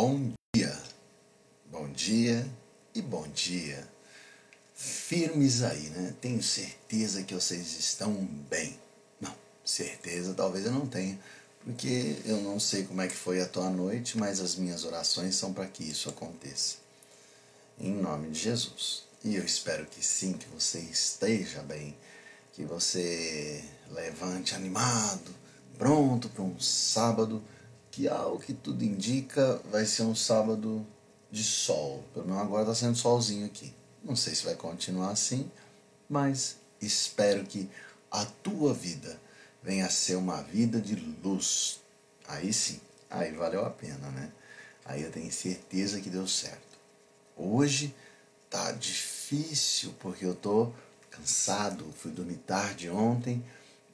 Bom dia, bom dia e bom dia. Firmes aí, né? Tenho certeza que vocês estão bem. Não, certeza talvez eu não tenha, porque eu não sei como é que foi a tua noite, mas as minhas orações são para que isso aconteça. Em nome de Jesus. E eu espero que sim, que você esteja bem, que você levante animado, pronto para um sábado que ao que tudo indica vai ser um sábado de sol. Pelo menos agora está sendo solzinho aqui. Não sei se vai continuar assim, mas espero que a tua vida venha a ser uma vida de luz. Aí sim, aí valeu a pena, né? Aí eu tenho certeza que deu certo. Hoje tá difícil porque eu tô cansado, fui dormir tarde ontem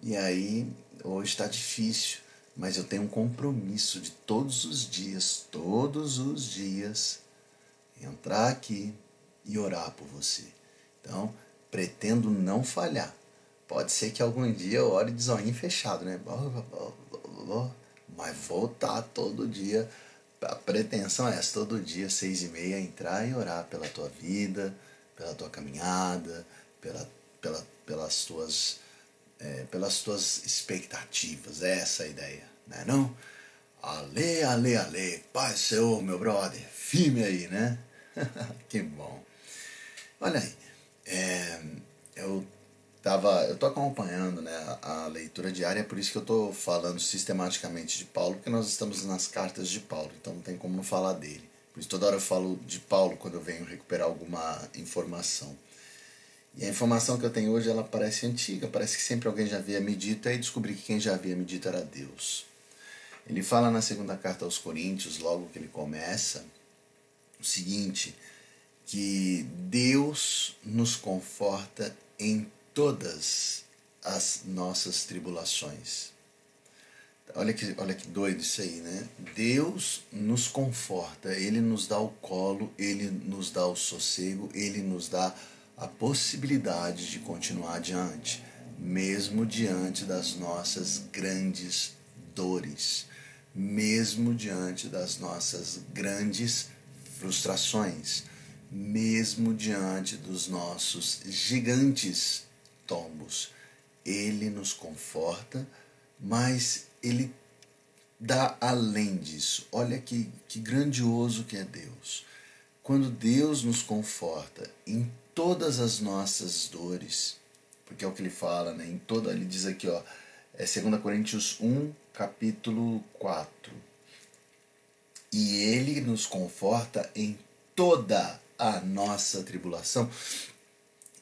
e aí hoje está difícil mas eu tenho um compromisso de todos os dias, todos os dias, entrar aqui e orar por você. Então, pretendo não falhar. Pode ser que algum dia eu ore de zoinho fechado, né? Mas voltar todo dia. A pretensão é essa, todo dia, seis e meia, entrar e orar pela tua vida, pela tua caminhada, pela, pela, pelas tuas é, pelas tuas expectativas. É essa a ideia, né não? Ale, ale, ale, Pai Senhor, meu brother, firme aí, né? que bom. Olha aí, é, eu tava, eu tô acompanhando né, a leitura diária, por isso que eu tô falando sistematicamente de Paulo, porque nós estamos nas cartas de Paulo, então não tem como não falar dele. Por isso toda hora eu falo de Paulo quando eu venho recuperar alguma informação. E a informação que eu tenho hoje ela parece antiga, parece que sempre alguém já havia me dito, aí descobri que quem já havia me dito era Deus. Ele fala na segunda carta aos Coríntios, logo que ele começa, o seguinte: que Deus nos conforta em todas as nossas tribulações. Olha que, olha que doido isso aí, né? Deus nos conforta, Ele nos dá o colo, Ele nos dá o sossego, Ele nos dá a possibilidade de continuar adiante, mesmo diante das nossas grandes dores, mesmo diante das nossas grandes frustrações, mesmo diante dos nossos gigantes tombos. Ele nos conforta, mas ele dá além disso. Olha que, que grandioso que é Deus. Quando Deus nos conforta em todas as nossas dores, porque é o que ele fala, né? Em toda, ele diz aqui, ó, é 2 Coríntios 1, capítulo 4. E ele nos conforta em toda a nossa tribulação.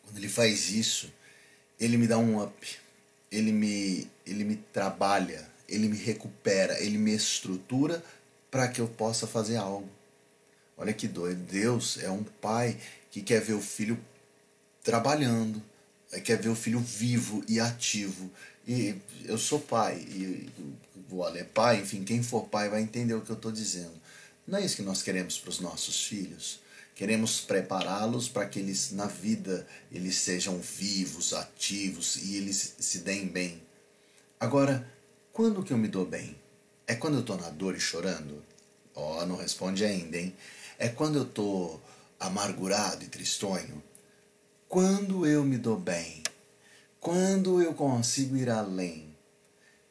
Quando ele faz isso, ele me dá um up. Ele me, ele me trabalha, ele me recupera, ele me estrutura para que eu possa fazer algo. Olha que doido. Deus é um pai que quer ver o filho trabalhando, é, quer ver o filho vivo e ativo. E eu sou pai, e o Ale é pai, enfim, quem for pai vai entender o que eu estou dizendo. Não é isso que nós queremos para os nossos filhos. Queremos prepará-los para que eles, na vida, eles sejam vivos, ativos e eles se deem bem. Agora, quando que eu me dou bem? É quando eu estou na dor e chorando? Ó, oh, não responde ainda, hein? É quando eu estou amargurado e tristonho? Quando eu me dou bem? Quando eu consigo ir além?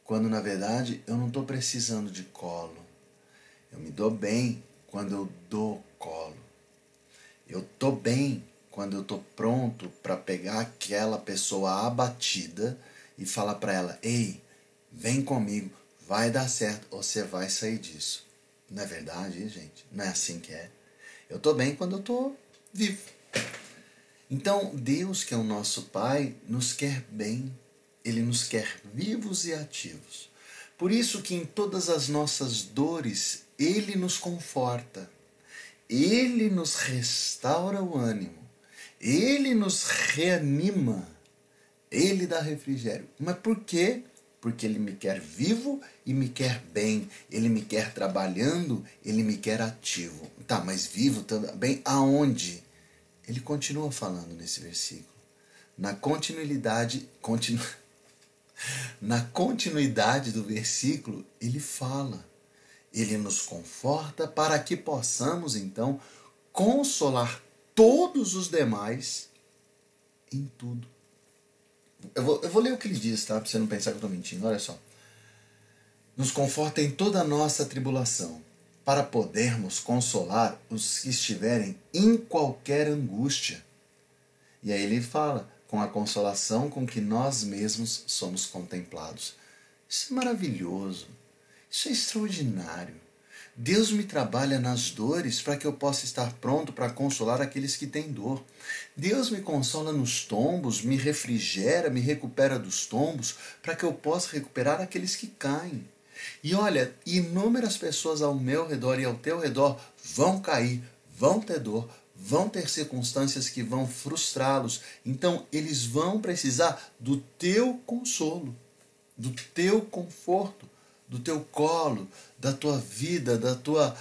Quando na verdade eu não estou precisando de colo. Eu me dou bem quando eu dou colo. Eu estou bem quando eu estou pronto para pegar aquela pessoa abatida e falar para ela: ei, vem comigo, vai dar certo, você vai sair disso. Não é verdade, gente? Não é assim que é. Eu estou bem quando eu estou vivo. Então, Deus, que é o nosso Pai, nos quer bem, Ele nos quer vivos e ativos. Por isso que em todas as nossas dores, Ele nos conforta, Ele nos restaura o ânimo, Ele nos reanima, Ele dá refrigério. Mas por quê? Porque Ele me quer vivo e me quer bem, Ele me quer trabalhando, Ele me quer ativo. Tá, mas vivo também aonde? Ele continua falando nesse versículo. Na continuidade, continu... na continuidade do versículo, ele fala. ele nos conforta para que possamos então consolar todos os demais em tudo. Eu vou, eu vou ler o que ele diz, tá? Para você não pensar que eu estou mentindo. Olha só. Nos conforta em toda a nossa tribulação, para podermos consolar os que estiverem em qualquer angústia. E aí ele fala, com a consolação com que nós mesmos somos contemplados. Isso é maravilhoso. Isso é extraordinário. Deus me trabalha nas dores para que eu possa estar pronto para consolar aqueles que têm dor. Deus me consola nos tombos, me refrigera, me recupera dos tombos, para que eu possa recuperar aqueles que caem. E olha, inúmeras pessoas ao meu redor e ao teu redor vão cair, vão ter dor, vão ter circunstâncias que vão frustrá-los. Então, eles vão precisar do teu consolo, do teu conforto, do teu colo, da tua vida, da tua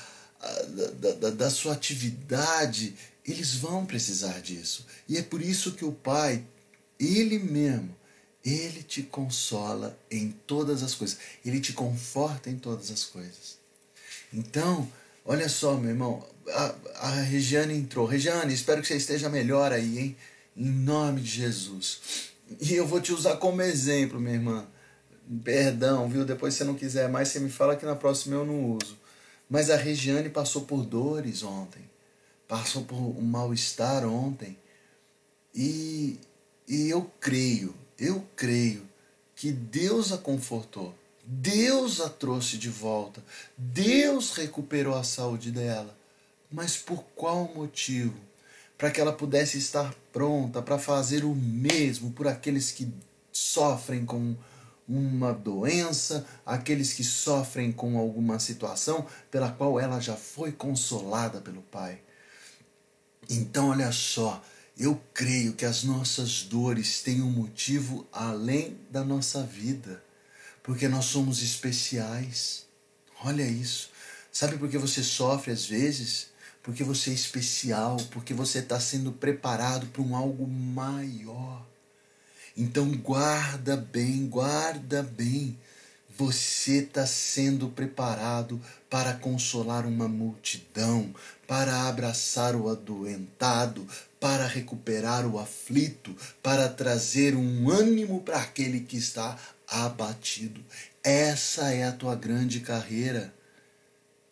da, da, da sua atividade, eles vão precisar disso. E é por isso que o Pai, Ele mesmo, Ele te consola em todas as coisas. Ele te conforta em todas as coisas. Então, olha só, meu irmão, a, a Regiane entrou. Regiane, espero que você esteja melhor aí, hein? Em nome de Jesus. E eu vou te usar como exemplo, minha irmã. Perdão, viu? Depois, se você não quiser mais, você me fala que na próxima eu não uso. Mas a Regiane passou por dores ontem. Passou por um mal-estar ontem. E, e eu creio, eu creio que Deus a confortou. Deus a trouxe de volta. Deus recuperou a saúde dela. Mas por qual motivo? Para que ela pudesse estar pronta para fazer o mesmo por aqueles que sofrem com uma doença, aqueles que sofrem com alguma situação pela qual ela já foi consolada pelo Pai. Então, olha só, eu creio que as nossas dores têm um motivo além da nossa vida, porque nós somos especiais. Olha isso. Sabe por que você sofre às vezes? Porque você é especial, porque você está sendo preparado para um algo maior. Então guarda bem, guarda bem. Você está sendo preparado para consolar uma multidão, para abraçar o adoentado, para recuperar o aflito, para trazer um ânimo para aquele que está abatido. Essa é a tua grande carreira.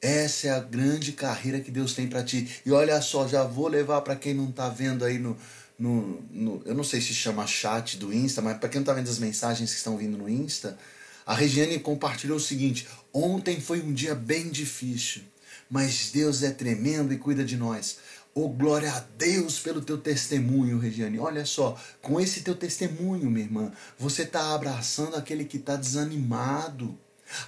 Essa é a grande carreira que Deus tem para ti. E olha só, já vou levar para quem não está vendo aí no, no, no, eu não sei se chama chat do Insta, mas para quem não está vendo as mensagens que estão vindo no Insta, a Regiane compartilhou o seguinte: ontem foi um dia bem difícil, mas Deus é tremendo e cuida de nós. Oh, glória a Deus pelo teu testemunho, Regiane. Olha só, com esse teu testemunho, minha irmã, você está abraçando aquele que está desanimado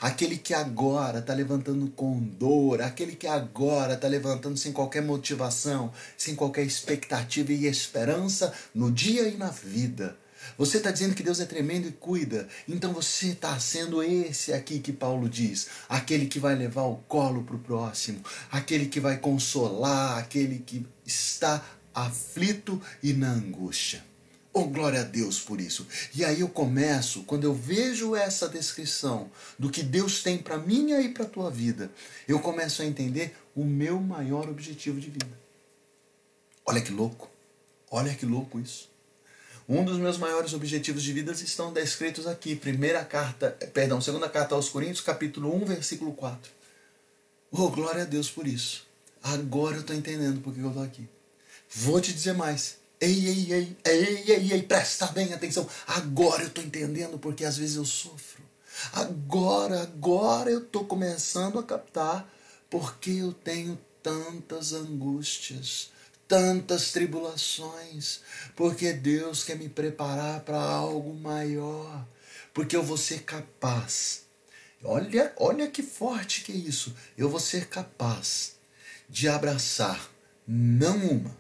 Aquele que agora está levantando com dor, aquele que agora está levantando sem qualquer motivação, sem qualquer expectativa e esperança no dia e na vida. Você está dizendo que Deus é tremendo e cuida, então você está sendo esse aqui que Paulo diz, aquele que vai levar o colo para o próximo, aquele que vai consolar, aquele que está aflito e na angústia. Oh, glória a Deus por isso. E aí eu começo, quando eu vejo essa descrição do que Deus tem para minha e para tua vida, eu começo a entender o meu maior objetivo de vida. Olha que louco. Olha que louco isso. Um dos meus maiores objetivos de vida estão descritos aqui. Primeira carta, perdão, segunda carta aos Coríntios, capítulo 1, versículo 4. Oh, glória a Deus por isso. Agora eu estou entendendo por que eu estou aqui. Vou te dizer mais. Ei, ei, ei, ei, ei, ei, presta bem atenção. Agora eu estou entendendo porque às vezes eu sofro. Agora, agora eu estou começando a captar porque eu tenho tantas angústias, tantas tribulações, porque Deus quer me preparar para algo maior, porque eu vou ser capaz. Olha, olha que forte que é isso. Eu vou ser capaz de abraçar não uma,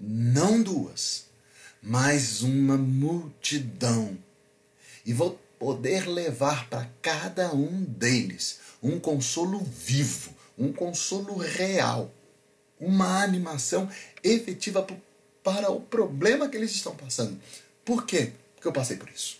não duas, mas uma multidão. E vou poder levar para cada um deles um consolo vivo, um consolo real, uma animação efetiva para o problema que eles estão passando. Por quê? Porque eu passei por isso.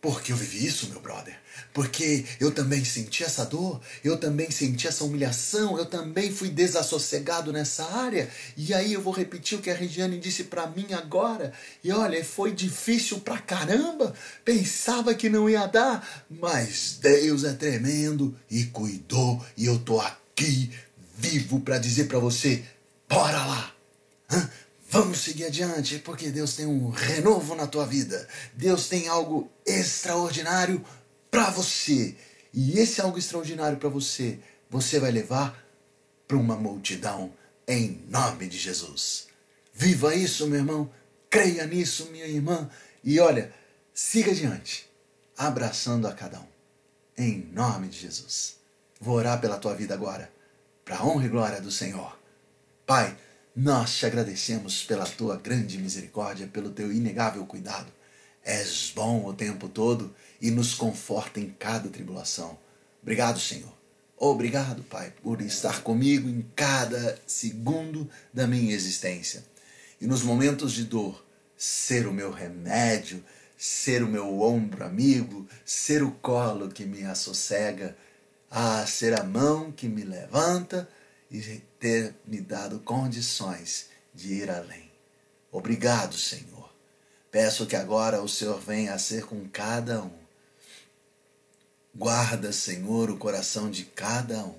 Porque eu vivi isso, meu brother. Porque eu também senti essa dor, eu também senti essa humilhação, eu também fui desassossegado nessa área. E aí eu vou repetir o que a Regiane disse para mim agora. E olha, foi difícil pra caramba. Pensava que não ia dar, mas Deus é tremendo e cuidou. E eu tô aqui vivo para dizer para você: bora lá. Hã? Vamos seguir adiante, porque Deus tem um renovo na tua vida. Deus tem algo extraordinário para você. E esse algo extraordinário para você, você vai levar para uma multidão em nome de Jesus. Viva isso, meu irmão. Creia nisso, minha irmã. E olha, siga adiante, abraçando a cada um. Em nome de Jesus. Vou orar pela tua vida agora, para a honra e glória do Senhor. Pai, nós te agradecemos pela tua grande misericórdia, pelo teu inegável cuidado. És bom o tempo todo e nos conforta em cada tribulação. Obrigado, Senhor. Obrigado, Pai, por estar comigo em cada segundo da minha existência. E nos momentos de dor, ser o meu remédio, ser o meu ombro amigo, ser o colo que me assossega, a ser a mão que me levanta e ter me dado condições de ir além. Obrigado, Senhor. Peço que agora o Senhor venha a ser com cada um. Guarda, Senhor, o coração de cada um.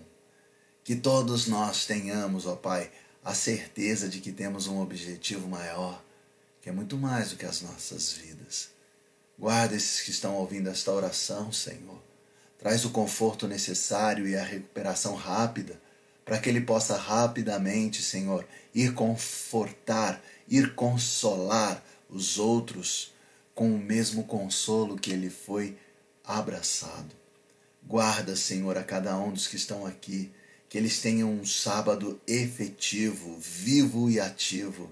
Que todos nós tenhamos, ó Pai, a certeza de que temos um objetivo maior, que é muito mais do que as nossas vidas. Guarda esses que estão ouvindo esta oração, Senhor. Traz o conforto necessário e a recuperação rápida para que ele possa rapidamente, Senhor, ir confortar, ir consolar os outros com o mesmo consolo que ele foi abraçado. Guarda, Senhor, a cada um dos que estão aqui, que eles tenham um sábado efetivo, vivo e ativo,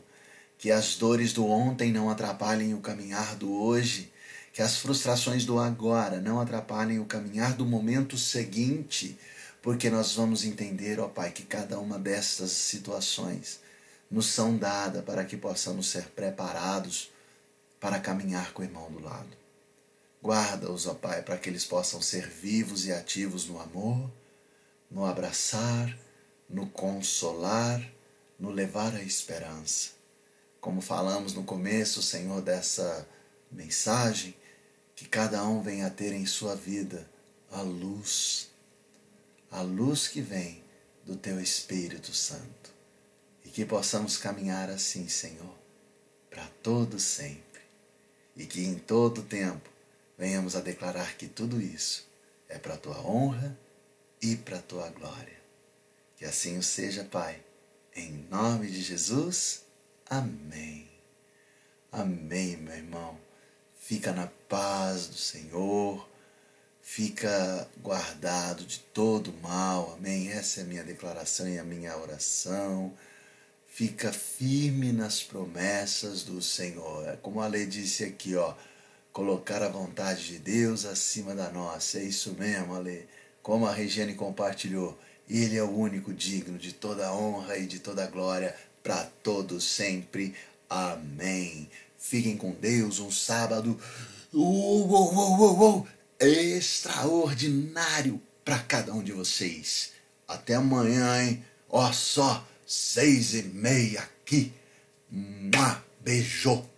que as dores do ontem não atrapalhem o caminhar do hoje, que as frustrações do agora não atrapalhem o caminhar do momento seguinte porque nós vamos entender, ó Pai, que cada uma destas situações nos são dadas para que possamos ser preparados para caminhar com o irmão do lado. Guarda-os, ó Pai, para que eles possam ser vivos e ativos no amor, no abraçar, no consolar, no levar a esperança. Como falamos no começo, Senhor, dessa mensagem, que cada um venha a ter em sua vida a luz a luz que vem do Teu Espírito Santo. E que possamos caminhar assim, Senhor, para todo sempre. E que em todo tempo venhamos a declarar que tudo isso é para a Tua honra e para a Tua glória. Que assim o seja, Pai. Em nome de Jesus. Amém. Amém, meu irmão. Fica na paz do Senhor fica guardado de todo mal. Amém? Essa é a minha declaração e a minha oração. Fica firme nas promessas do Senhor. É como a lei disse aqui, ó, colocar a vontade de Deus acima da nossa. É isso mesmo, Ale. Como a Regiane compartilhou, ele é o único digno de toda honra e de toda glória para todos sempre. Amém. Fiquem com Deus um sábado. Uh, uh, uh, uh, extraordinário para cada um de vocês. Até amanhã, hein? Ó só, seis e meia aqui. Mua, beijou.